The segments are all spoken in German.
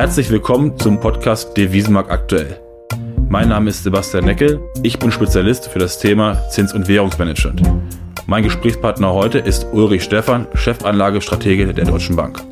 Herzlich willkommen zum Podcast Devisenmarkt aktuell. Mein Name ist Sebastian Neckel, ich bin Spezialist für das Thema Zins- und Währungsmanagement. Mein Gesprächspartner heute ist Ulrich Stephan, Chefanlagestratege der Deutschen Bank.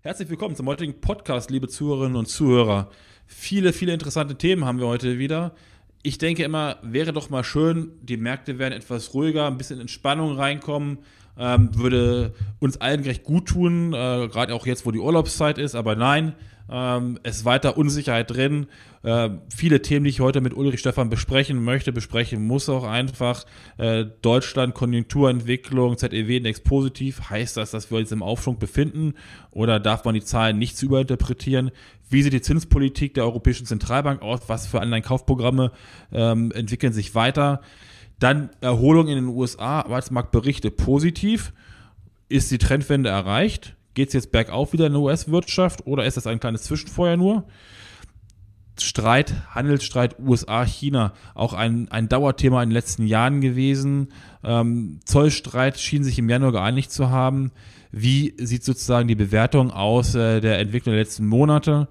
Herzlich willkommen zum heutigen Podcast, liebe Zuhörerinnen und Zuhörer. Viele, viele interessante Themen haben wir heute wieder. Ich denke immer, wäre doch mal schön, die Märkte werden etwas ruhiger, ein bisschen in Spannung reinkommen ähm, würde uns allen recht gut tun, äh, gerade auch jetzt, wo die Urlaubszeit ist, aber nein, ähm, es ist weiter Unsicherheit drin. Äh, viele Themen, die ich heute mit Ulrich Stefan besprechen möchte, besprechen muss auch einfach. Äh, Deutschland, Konjunkturentwicklung, ZEW-Index positiv. Heißt das, dass wir uns im Aufschwung befinden oder darf man die Zahlen nicht zu überinterpretieren? Wie sieht die Zinspolitik der Europäischen Zentralbank aus? Was für Anleihenkaufprogramme ähm, entwickeln sich weiter? Dann Erholung in den USA, Arbeitsmarktberichte positiv. Ist die Trendwende erreicht? Geht es jetzt bergauf wieder in der US-Wirtschaft oder ist das ein kleines Zwischenfeuer nur? Streit, Handelsstreit USA-China, auch ein, ein Dauerthema in den letzten Jahren gewesen. Ähm, Zollstreit schien sich im Januar geeinigt zu haben. Wie sieht sozusagen die Bewertung aus äh, der Entwicklung der letzten Monate?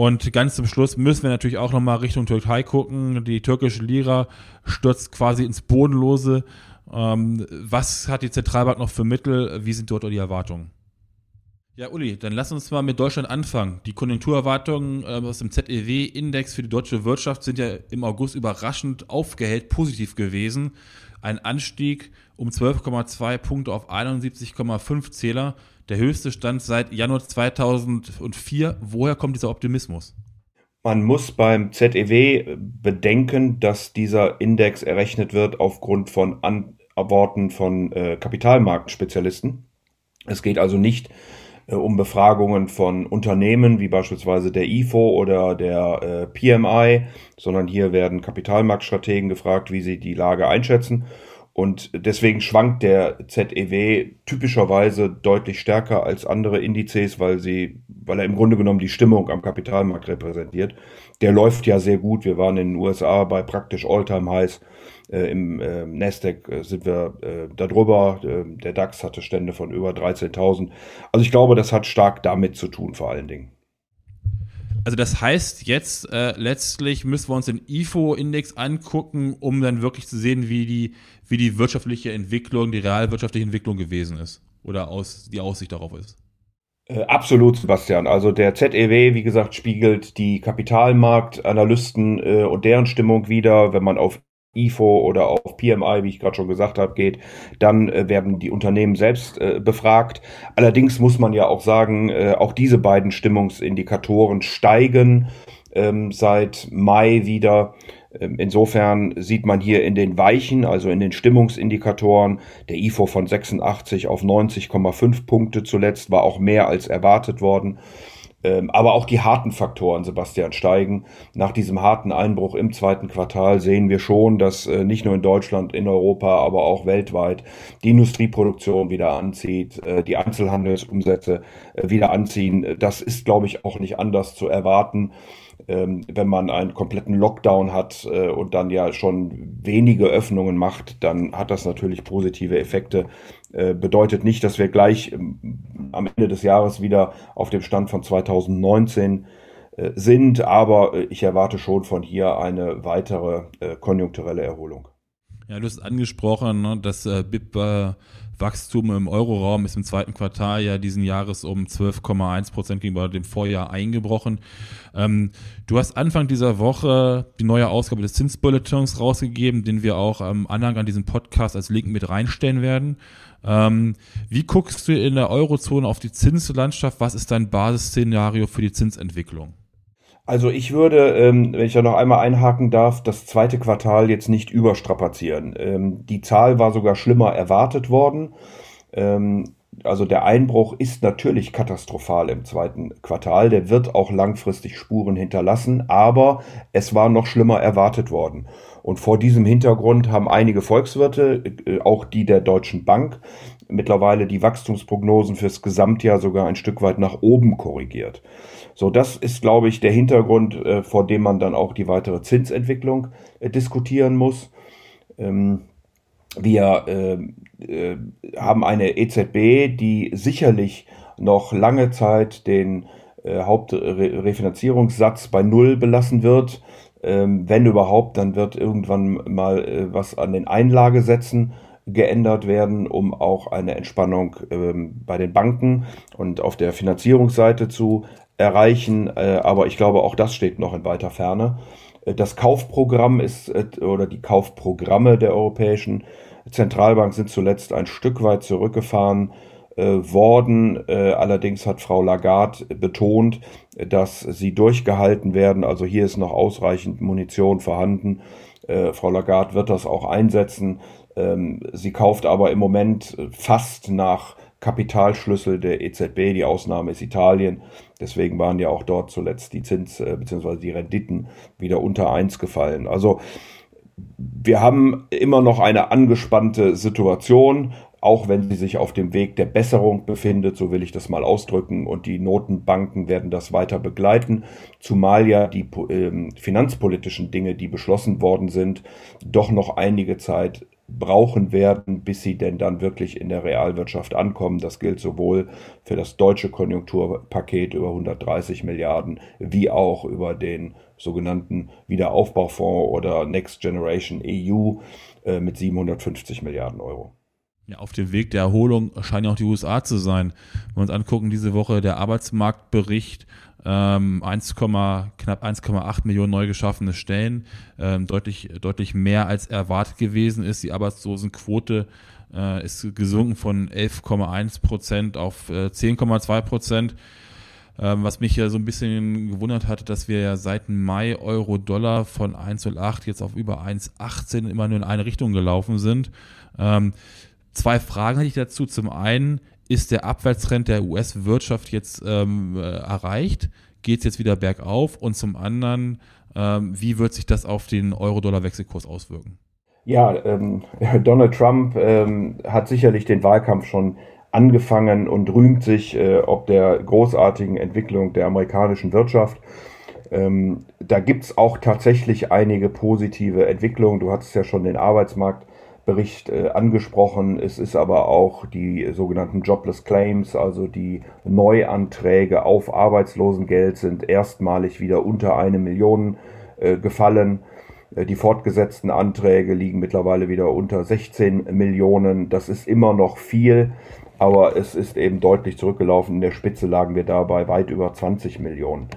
Und ganz zum Schluss müssen wir natürlich auch nochmal Richtung Türkei gucken. Die türkische Lira stürzt quasi ins Bodenlose. Ähm, was hat die Zentralbank noch für Mittel? Wie sind dort die Erwartungen? Ja, Uli, dann lass uns mal mit Deutschland anfangen. Die Konjunkturerwartungen äh, aus dem ZEW-Index für die deutsche Wirtschaft sind ja im August überraschend aufgehellt positiv gewesen. Ein Anstieg um 12,2 Punkte auf 71,5 Zähler der höchste Stand seit Januar 2004. Woher kommt dieser Optimismus? Man muss beim ZEW bedenken, dass dieser Index errechnet wird aufgrund von Antworten von äh, Kapitalmarktspezialisten. Es geht also nicht um Befragungen von Unternehmen wie beispielsweise der IFO oder der äh, PMI, sondern hier werden Kapitalmarktstrategen gefragt, wie sie die Lage einschätzen. Und deswegen schwankt der ZEW typischerweise deutlich stärker als andere Indizes, weil sie, weil er im Grunde genommen die Stimmung am Kapitalmarkt repräsentiert. Der läuft ja sehr gut. Wir waren in den USA bei praktisch Alltime Highs. Äh, Im äh, Nasdaq äh, sind wir äh, darüber. Äh, der DAX hatte Stände von über 13.000. Also ich glaube, das hat stark damit zu tun, vor allen Dingen. Also das heißt jetzt äh, letztlich müssen wir uns den IFO-Index angucken, um dann wirklich zu sehen, wie die, wie die wirtschaftliche Entwicklung, die realwirtschaftliche Entwicklung gewesen ist oder aus, die Aussicht darauf ist. Äh, absolut, Sebastian. Also der ZEW, wie gesagt, spiegelt die Kapitalmarktanalysten äh, und deren Stimmung wieder. Wenn man auf IFO oder auf PMI, wie ich gerade schon gesagt habe, geht, dann äh, werden die Unternehmen selbst äh, befragt. Allerdings muss man ja auch sagen, äh, auch diese beiden Stimmungsindikatoren steigen ähm, seit Mai wieder. Ähm, insofern sieht man hier in den Weichen, also in den Stimmungsindikatoren, der IFO von 86 auf 90,5 Punkte zuletzt war auch mehr als erwartet worden. Ähm, aber auch die harten Faktoren, Sebastian, steigen. Nach diesem harten Einbruch im zweiten Quartal sehen wir schon, dass äh, nicht nur in Deutschland, in Europa, aber auch weltweit die Industrieproduktion wieder anzieht, äh, die Einzelhandelsumsätze äh, wieder anziehen. Das ist, glaube ich, auch nicht anders zu erwarten ähm, wenn man einen kompletten Lockdown hat äh, und dann ja schon wenige Öffnungen macht, dann hat das natürlich positive Effekte. Äh, bedeutet nicht, dass wir gleich ähm, am Ende des Jahres wieder auf dem Stand von 2019 äh, sind, aber äh, ich erwarte schon von hier eine weitere äh, konjunkturelle Erholung. Ja, du hast angesprochen, ne, dass äh, BIP Wachstum im Euroraum ist im zweiten Quartal ja diesen Jahres um 12,1 Prozent gegenüber dem Vorjahr eingebrochen. Ähm, du hast Anfang dieser Woche die neue Ausgabe des Zinsbulletins rausgegeben, den wir auch am Anhang an diesem Podcast als Link mit reinstellen werden. Ähm, wie guckst du in der Eurozone auf die Zinslandschaft? Was ist dein Basisszenario für die Zinsentwicklung? Also ich würde, ähm, wenn ich da noch einmal einhaken darf, das zweite Quartal jetzt nicht überstrapazieren. Ähm, die Zahl war sogar schlimmer erwartet worden. Ähm, also der Einbruch ist natürlich katastrophal im zweiten Quartal. Der wird auch langfristig Spuren hinterlassen, aber es war noch schlimmer erwartet worden. Und vor diesem Hintergrund haben einige Volkswirte, äh, auch die der Deutschen Bank, mittlerweile die Wachstumsprognosen fürs Gesamtjahr sogar ein Stück weit nach oben korrigiert. So, das ist, glaube ich, der Hintergrund, äh, vor dem man dann auch die weitere Zinsentwicklung äh, diskutieren muss. Ähm, wir äh, äh haben eine EZB, die sicherlich noch lange Zeit den äh, Hauptrefinanzierungssatz bei Null belassen wird. Ähm, wenn überhaupt, dann wird irgendwann mal äh, was an den Einlagesätzen geändert werden, um auch eine Entspannung ähm, bei den Banken und auf der Finanzierungsseite zu erreichen. Äh, aber ich glaube, auch das steht noch in weiter Ferne. Äh, das Kaufprogramm ist äh, oder die Kaufprogramme der Europäischen Zentralbank sind zuletzt ein Stück weit zurückgefahren worden. Allerdings hat Frau Lagarde betont, dass sie durchgehalten werden. Also hier ist noch ausreichend Munition vorhanden. Frau Lagarde wird das auch einsetzen. Ähm, sie kauft aber im Moment fast nach Kapitalschlüssel der EZB. Die Ausnahme ist Italien. Deswegen waren ja auch dort zuletzt die Zins- äh, bzw. die Renditen wieder unter eins gefallen. Also wir haben immer noch eine angespannte Situation, auch wenn sie sich auf dem Weg der Besserung befindet, so will ich das mal ausdrücken, und die Notenbanken werden das weiter begleiten, zumal ja die äh, finanzpolitischen Dinge, die beschlossen worden sind, doch noch einige Zeit brauchen werden, bis sie denn dann wirklich in der Realwirtschaft ankommen. Das gilt sowohl für das deutsche Konjunkturpaket über 130 Milliarden wie auch über den sogenannten Wiederaufbaufonds oder Next Generation EU äh, mit 750 Milliarden Euro. Ja, auf dem Weg der Erholung scheinen auch die USA zu sein. Wenn wir uns angucken, diese Woche der Arbeitsmarktbericht ähm, 1, knapp 1,8 Millionen neu geschaffene Stellen, ähm, deutlich, deutlich mehr als erwartet gewesen ist. Die Arbeitslosenquote äh, ist gesunken von 11,1 Prozent auf äh, 10,2 Prozent. Ähm, was mich ja so ein bisschen gewundert hat, dass wir ja seit Mai Euro-Dollar von 1,08 jetzt auf über 1,18 immer nur in eine Richtung gelaufen sind. Ähm, zwei Fragen hatte ich dazu. Zum einen, ist der Abwärtstrend der US-Wirtschaft jetzt ähm, äh, erreicht? Geht es jetzt wieder bergauf? Und zum anderen, ähm, wie wird sich das auf den Euro-Dollar-Wechselkurs auswirken? Ja, ähm, Donald Trump ähm, hat sicherlich den Wahlkampf schon angefangen und rühmt sich äh, ob der großartigen Entwicklung der amerikanischen Wirtschaft. Ähm, da es auch tatsächlich einige positive Entwicklungen. Du hattest ja schon den Arbeitsmarkt Bericht äh, angesprochen. Es ist aber auch die sogenannten Jobless Claims, also die Neuanträge auf Arbeitslosengeld sind erstmalig wieder unter eine Million äh, gefallen. Äh, die fortgesetzten Anträge liegen mittlerweile wieder unter 16 Millionen. Das ist immer noch viel, aber es ist eben deutlich zurückgelaufen. In der Spitze lagen wir dabei weit über 20 Millionen.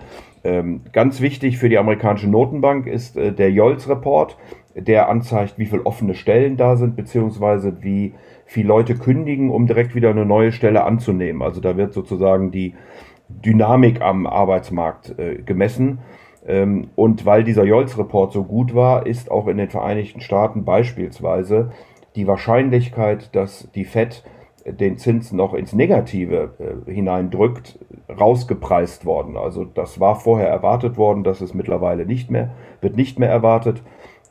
Ähm, ganz wichtig für die amerikanische Notenbank ist der Jolz-Report der anzeigt, wie viele offene Stellen da sind, beziehungsweise wie viele Leute kündigen, um direkt wieder eine neue Stelle anzunehmen. Also da wird sozusagen die Dynamik am Arbeitsmarkt äh, gemessen. Ähm, und weil dieser Jolz-Report so gut war, ist auch in den Vereinigten Staaten beispielsweise die Wahrscheinlichkeit, dass die Fed den Zins noch ins Negative äh, hineindrückt, rausgepreist worden. Also das war vorher erwartet worden, das ist mittlerweile nicht mehr, wird nicht mehr erwartet.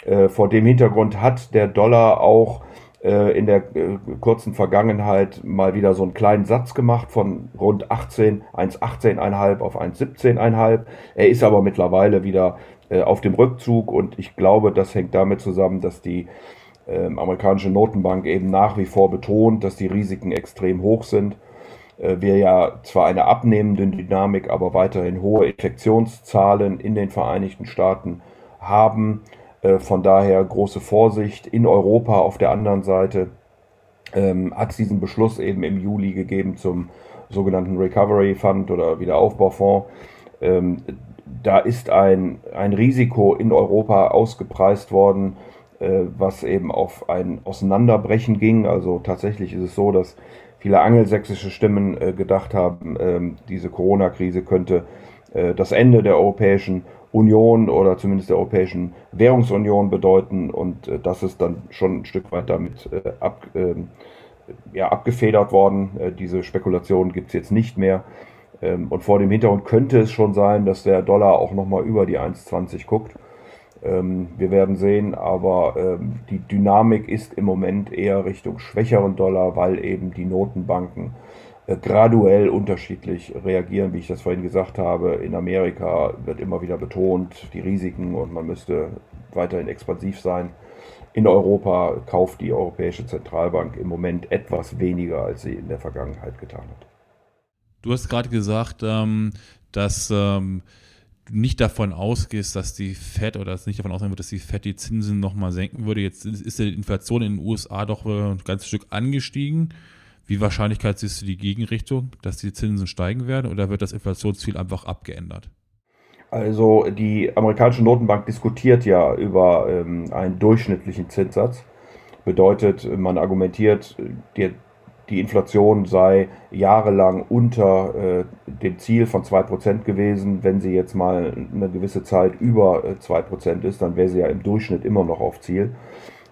Äh, vor dem Hintergrund hat der Dollar auch äh, in der äh, kurzen Vergangenheit mal wieder so einen kleinen Satz gemacht von rund 18, 1,18,5 auf 1,17,5. Er ist aber mittlerweile wieder äh, auf dem Rückzug und ich glaube, das hängt damit zusammen, dass die ähm, amerikanische Notenbank eben nach wie vor betont, dass die Risiken extrem hoch sind. Äh, wir ja zwar eine abnehmende Dynamik, aber weiterhin hohe Infektionszahlen in den Vereinigten Staaten haben. Äh, von daher große Vorsicht. In Europa auf der anderen Seite ähm, hat es diesen Beschluss eben im Juli gegeben zum sogenannten Recovery Fund oder Wiederaufbaufonds. Ähm, da ist ein, ein Risiko in Europa ausgepreist worden, äh, was eben auf ein Auseinanderbrechen ging. Also tatsächlich ist es so, dass viele angelsächsische Stimmen äh, gedacht haben, ähm, diese Corona-Krise könnte das Ende der Europäischen Union oder zumindest der Europäischen Währungsunion bedeuten und äh, das ist dann schon ein Stück weit damit äh, ab, äh, ja, abgefedert worden. Äh, diese Spekulation gibt es jetzt nicht mehr. Ähm, und vor dem Hintergrund könnte es schon sein, dass der Dollar auch nochmal über die 1,20 guckt. Ähm, wir werden sehen, aber ähm, die Dynamik ist im Moment eher Richtung schwächeren Dollar, weil eben die Notenbanken graduell unterschiedlich reagieren, wie ich das vorhin gesagt habe. In Amerika wird immer wieder betont, die Risiken und man müsste weiterhin expansiv sein. In Europa kauft die Europäische Zentralbank im Moment etwas weniger, als sie in der Vergangenheit getan hat. Du hast gerade gesagt, ähm, dass ähm, du nicht davon ausgehst, dass die Fed oder dass nicht davon ausgehen wird, dass die Fed die Zinsen nochmal senken würde. Jetzt ist die Inflation in den USA doch ein ganzes Stück angestiegen. Wie Wahrscheinlichkeit siehst du die Gegenrichtung, dass die Zinsen steigen werden oder wird das Inflationsziel einfach abgeändert? Also die amerikanische Notenbank diskutiert ja über ähm, einen durchschnittlichen Zinssatz. Bedeutet, man argumentiert, die, die Inflation sei jahrelang unter äh, dem Ziel von 2% gewesen. Wenn sie jetzt mal eine gewisse Zeit über äh, 2% ist, dann wäre sie ja im Durchschnitt immer noch auf Ziel.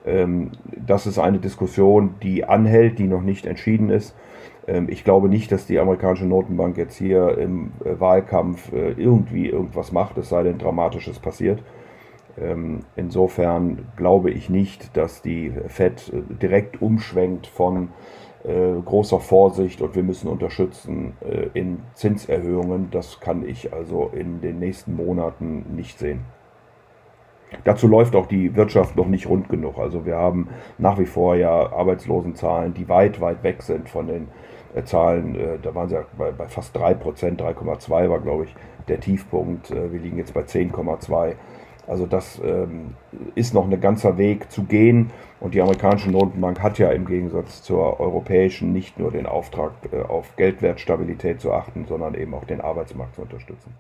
Ähm, das ist eine Diskussion, die anhält, die noch nicht entschieden ist. Ähm, ich glaube nicht, dass die amerikanische Notenbank jetzt hier im äh, Wahlkampf äh, irgendwie irgendwas macht, es sei denn Dramatisches passiert. Ähm, insofern glaube ich nicht, dass die Fed äh, direkt umschwenkt von großer Vorsicht und wir müssen unterstützen in Zinserhöhungen. Das kann ich also in den nächsten Monaten nicht sehen. Dazu läuft auch die Wirtschaft noch nicht rund genug. Also wir haben nach wie vor ja Arbeitslosenzahlen, die weit, weit weg sind von den äh, Zahlen. Äh, da waren sie ja bei, bei fast 3 Prozent, 3,2 war, glaube ich, der Tiefpunkt. Äh, wir liegen jetzt bei 10,2. Also das ähm, ist noch ein ganzer Weg zu gehen. Und die amerikanische Notenbank hat ja im Gegensatz zur europäischen nicht nur den Auftrag, äh, auf Geldwertstabilität zu achten, sondern eben auch den Arbeitsmarkt zu unterstützen.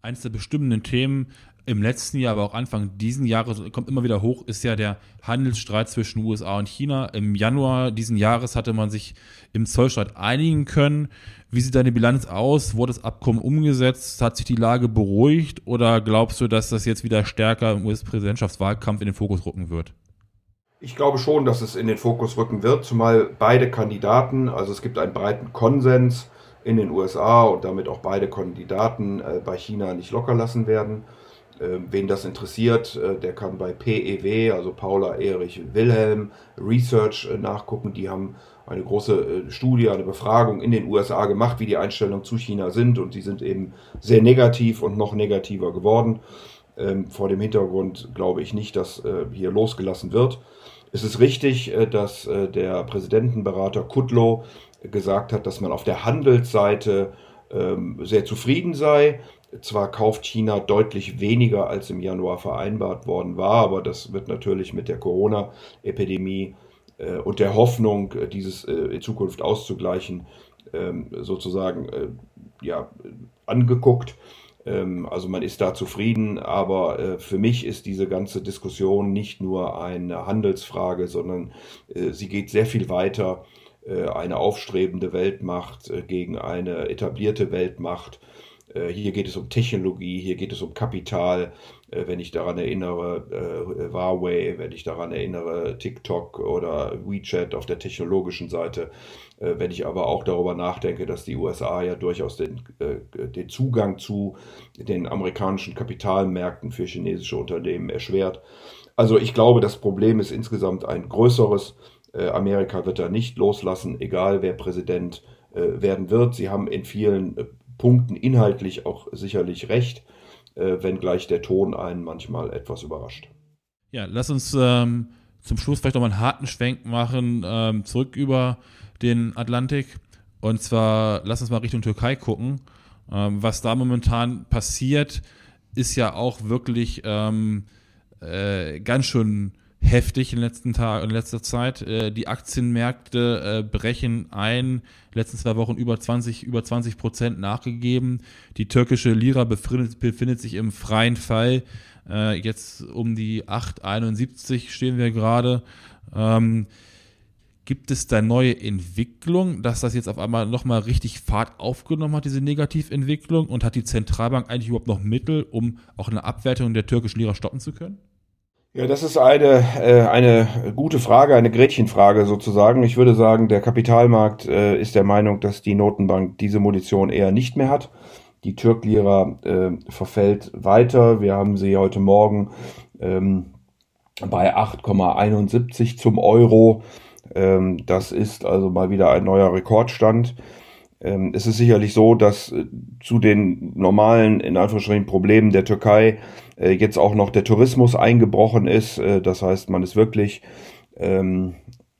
Eines der bestimmenden Themen im letzten Jahr, aber auch Anfang diesen Jahres kommt immer wieder hoch, ist ja der Handelsstreit zwischen USA und China. Im Januar diesen Jahres hatte man sich im Zollstreit einigen können. Wie sieht deine Bilanz aus? Wurde das Abkommen umgesetzt? Hat sich die Lage beruhigt? Oder glaubst du, dass das jetzt wieder stärker im US-Präsidentschaftswahlkampf in den Fokus rücken wird? Ich glaube schon, dass es in den Fokus rücken wird, zumal beide Kandidaten, also es gibt einen breiten Konsens in den USA und damit auch beide Kandidaten äh, bei China nicht locker lassen werden. Ähm, wen das interessiert, äh, der kann bei PEW, also Paula Erich Wilhelm Research äh, nachgucken. Die haben eine große äh, Studie, eine Befragung in den USA gemacht, wie die Einstellungen zu China sind. Und die sind eben sehr negativ und noch negativer geworden. Ähm, vor dem Hintergrund glaube ich nicht, dass hier losgelassen wird. Es ist richtig, dass der Präsidentenberater Kudlow gesagt hat, dass man auf der Handelsseite ähm, sehr zufrieden sei. Zwar kauft China deutlich weniger, als im Januar vereinbart worden war, aber das wird natürlich mit der Corona-Epidemie äh, und der Hoffnung, äh, dieses äh, in Zukunft auszugleichen, ähm, sozusagen äh, ja, angeguckt. Ähm, also man ist da zufrieden, aber äh, für mich ist diese ganze Diskussion nicht nur eine Handelsfrage, sondern äh, sie geht sehr viel weiter. Eine aufstrebende Weltmacht gegen eine etablierte Weltmacht hier geht es um Technologie, hier geht es um Kapital. Äh, wenn ich daran erinnere, äh, Huawei, wenn ich daran erinnere, TikTok oder WeChat auf der technologischen Seite. Wenn ich aber auch darüber nachdenke, dass die USA ja durchaus den, den Zugang zu den amerikanischen Kapitalmärkten für chinesische Unternehmen erschwert. Also ich glaube, das Problem ist insgesamt ein größeres. Amerika wird da nicht loslassen, egal wer Präsident werden wird. Sie haben in vielen Punkten inhaltlich auch sicherlich recht, äh, wenngleich der Ton einen manchmal etwas überrascht. Ja, lass uns ähm, zum Schluss vielleicht nochmal einen harten Schwenk machen, ähm, zurück über den Atlantik. Und zwar, lass uns mal Richtung Türkei gucken. Ähm, was da momentan passiert, ist ja auch wirklich ähm, äh, ganz schön heftig in letzten Tagen, in letzter Zeit. Äh, die Aktienmärkte äh, brechen ein, letzten zwei Wochen über 20, über 20 Prozent nachgegeben. Die türkische Lira befindet, befindet sich im freien Fall. Äh, jetzt um die 8,71 stehen wir gerade. Ähm, gibt es da neue Entwicklung, dass das jetzt auf einmal nochmal richtig Fahrt aufgenommen hat, diese Negativentwicklung? Und hat die Zentralbank eigentlich überhaupt noch Mittel, um auch eine Abwertung der türkischen Lira stoppen zu können? Ja, das ist eine, äh, eine gute Frage, eine Gretchenfrage sozusagen. Ich würde sagen, der Kapitalmarkt äh, ist der Meinung, dass die Notenbank diese Munition eher nicht mehr hat. Die Türklira äh, verfällt weiter. Wir haben sie heute Morgen ähm, bei 8,71 zum Euro. Ähm, das ist also mal wieder ein neuer Rekordstand. Ähm, es ist sicherlich so, dass äh, zu den normalen, in Anführungsstrichen, Problemen der Türkei äh, jetzt auch noch der Tourismus eingebrochen ist. Äh, das heißt, man ist wirklich ähm,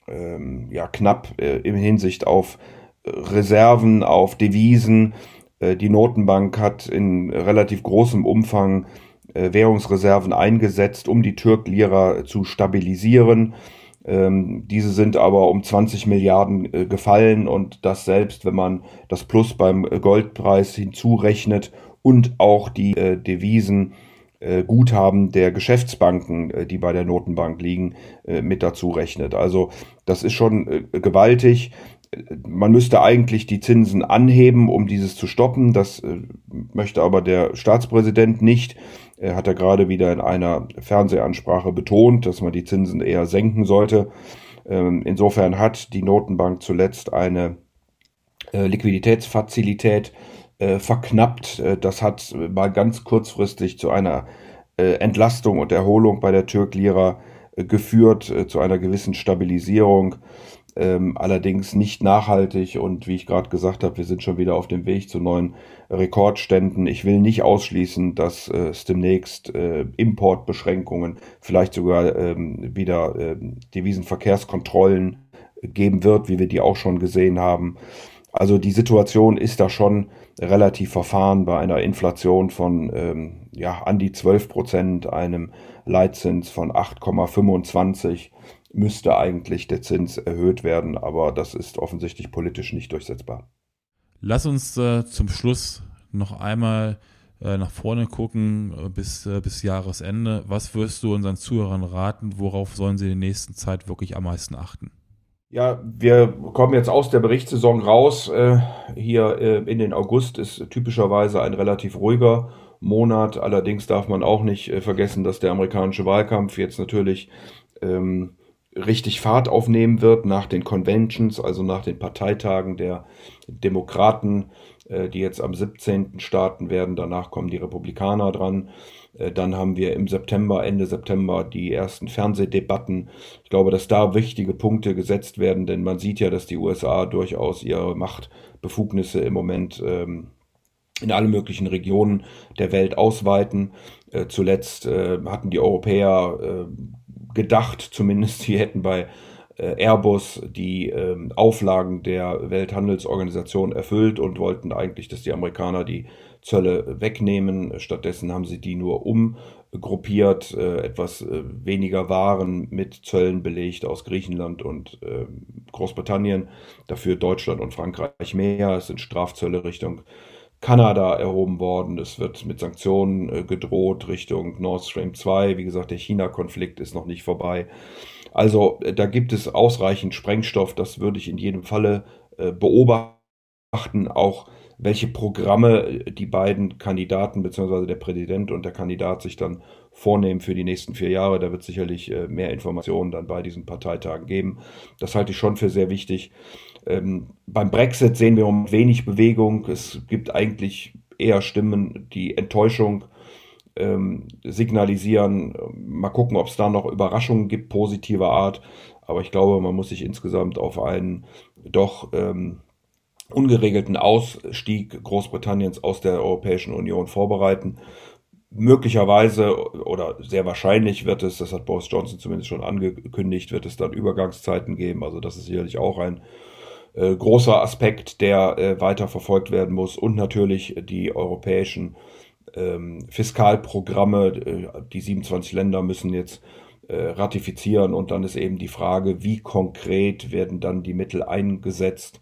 ähm, ja, knapp äh, in Hinsicht auf Reserven, auf Devisen. Äh, die Notenbank hat in relativ großem Umfang äh, Währungsreserven eingesetzt, um die Türk-Lira zu stabilisieren. Ähm, diese sind aber um 20 Milliarden äh, gefallen und das selbst, wenn man das Plus beim Goldpreis hinzurechnet und auch die äh, Devisen äh, Guthaben der Geschäftsbanken, äh, die bei der Notenbank liegen, äh, mit dazu rechnet. Also das ist schon äh, gewaltig. Man müsste eigentlich die Zinsen anheben, um dieses zu stoppen. Das äh, möchte aber der Staatspräsident nicht. Er hat ja gerade wieder in einer Fernsehansprache betont, dass man die Zinsen eher senken sollte. Ähm, insofern hat die Notenbank zuletzt eine äh, Liquiditätsfazilität äh, verknappt. Äh, das hat mal ganz kurzfristig zu einer äh, Entlastung und Erholung bei der Türk-Lira äh, geführt, äh, zu einer gewissen Stabilisierung. Ähm, allerdings nicht nachhaltig und wie ich gerade gesagt habe, wir sind schon wieder auf dem Weg zu neuen Rekordständen. Ich will nicht ausschließen, dass äh, es demnächst äh, Importbeschränkungen, vielleicht sogar ähm, wieder äh, Devisenverkehrskontrollen geben wird, wie wir die auch schon gesehen haben. Also die Situation ist da schon relativ verfahren bei einer Inflation von ähm, ja, an die 12 Prozent, einem Leitzins von 8,25 müsste eigentlich der Zins erhöht werden, aber das ist offensichtlich politisch nicht durchsetzbar. Lass uns äh, zum Schluss noch einmal äh, nach vorne gucken äh, bis, äh, bis Jahresende. Was wirst du unseren Zuhörern raten? Worauf sollen sie in der nächsten Zeit wirklich am meisten achten? Ja, wir kommen jetzt aus der Berichtssaison raus. Äh, hier äh, in den August ist typischerweise ein relativ ruhiger Monat. Allerdings darf man auch nicht äh, vergessen, dass der amerikanische Wahlkampf jetzt natürlich ähm, richtig Fahrt aufnehmen wird nach den Conventions, also nach den Parteitagen der Demokraten, äh, die jetzt am 17. starten werden. Danach kommen die Republikaner dran. Äh, dann haben wir im September, Ende September die ersten Fernsehdebatten. Ich glaube, dass da wichtige Punkte gesetzt werden, denn man sieht ja, dass die USA durchaus ihre Machtbefugnisse im Moment ähm, in alle möglichen Regionen der Welt ausweiten. Äh, zuletzt hatten die Europäer gedacht, zumindest sie hätten bei äh, Airbus die ähm, Auflagen der Welthandelsorganisation erfüllt und wollten eigentlich, dass die Amerikaner die Zölle wegnehmen. Stattdessen haben sie die nur umgruppiert, äh, etwas äh, weniger Waren mit Zöllen belegt aus Griechenland und äh, Großbritannien. Dafür Deutschland und Frankreich mehr. Es sind Strafzölle Richtung Kanada erhoben worden. Es wird mit Sanktionen äh, gedroht Richtung Nord Stream 2. Wie gesagt, der China-Konflikt ist noch nicht vorbei. Also äh, da gibt es ausreichend Sprengstoff. Das würde ich in jedem Falle äh, beobachten. Auch welche Programme die beiden Kandidaten beziehungsweise der Präsident und der Kandidat sich dann vornehmen für die nächsten vier Jahre. Da wird sicherlich mehr Informationen dann bei diesen Parteitagen geben. Das halte ich schon für sehr wichtig. Ähm, beim Brexit sehen wir wenig Bewegung. Es gibt eigentlich eher Stimmen, die Enttäuschung ähm, signalisieren. Mal gucken, ob es da noch Überraschungen gibt, positiver Art. Aber ich glaube, man muss sich insgesamt auf einen doch ähm, ungeregelten Ausstieg Großbritanniens aus der Europäischen Union vorbereiten. Möglicherweise oder sehr wahrscheinlich wird es, das hat Boris Johnson zumindest schon angekündigt, wird es dann Übergangszeiten geben. Also das ist sicherlich auch ein äh, großer Aspekt, der äh, weiter verfolgt werden muss. Und natürlich die europäischen ähm, Fiskalprogramme. Äh, die 27 Länder müssen jetzt äh, ratifizieren und dann ist eben die Frage, wie konkret werden dann die Mittel eingesetzt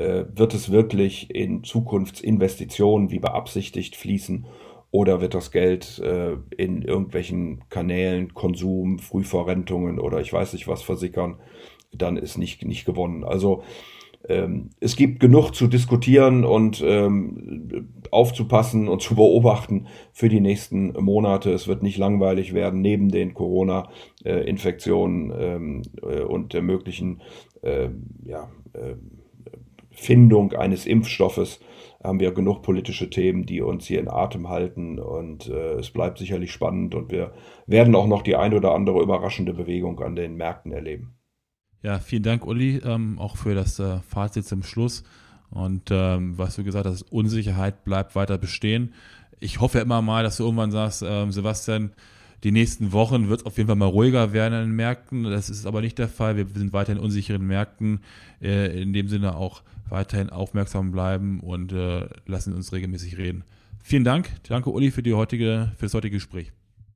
äh, wird es wirklich in Zukunftsinvestitionen wie beabsichtigt fließen oder wird das Geld äh, in irgendwelchen Kanälen, Konsum, Frühverrentungen oder ich weiß nicht was versickern, dann ist nicht, nicht gewonnen. Also ähm, es gibt genug zu diskutieren und ähm, aufzupassen und zu beobachten für die nächsten Monate. Es wird nicht langweilig werden, neben den Corona-Infektionen äh, ähm, äh, und der möglichen äh, ja, äh, Findung eines Impfstoffes haben wir genug politische Themen, die uns hier in Atem halten und äh, es bleibt sicherlich spannend und wir werden auch noch die ein oder andere überraschende Bewegung an den Märkten erleben. Ja, vielen Dank, Uli, ähm, auch für das äh, Fazit zum Schluss. Und ähm, was du gesagt hast, Unsicherheit bleibt weiter bestehen. Ich hoffe immer mal, dass du irgendwann sagst, ähm, Sebastian, die nächsten Wochen wird es auf jeden Fall mal ruhiger werden an den Märkten. Das ist aber nicht der Fall. Wir sind weiterhin in unsicheren Märkten. Äh, in dem Sinne auch weiterhin aufmerksam bleiben und äh, lassen uns regelmäßig reden. Vielen Dank. Danke, Uli, für, die heutige, für das heutige Gespräch.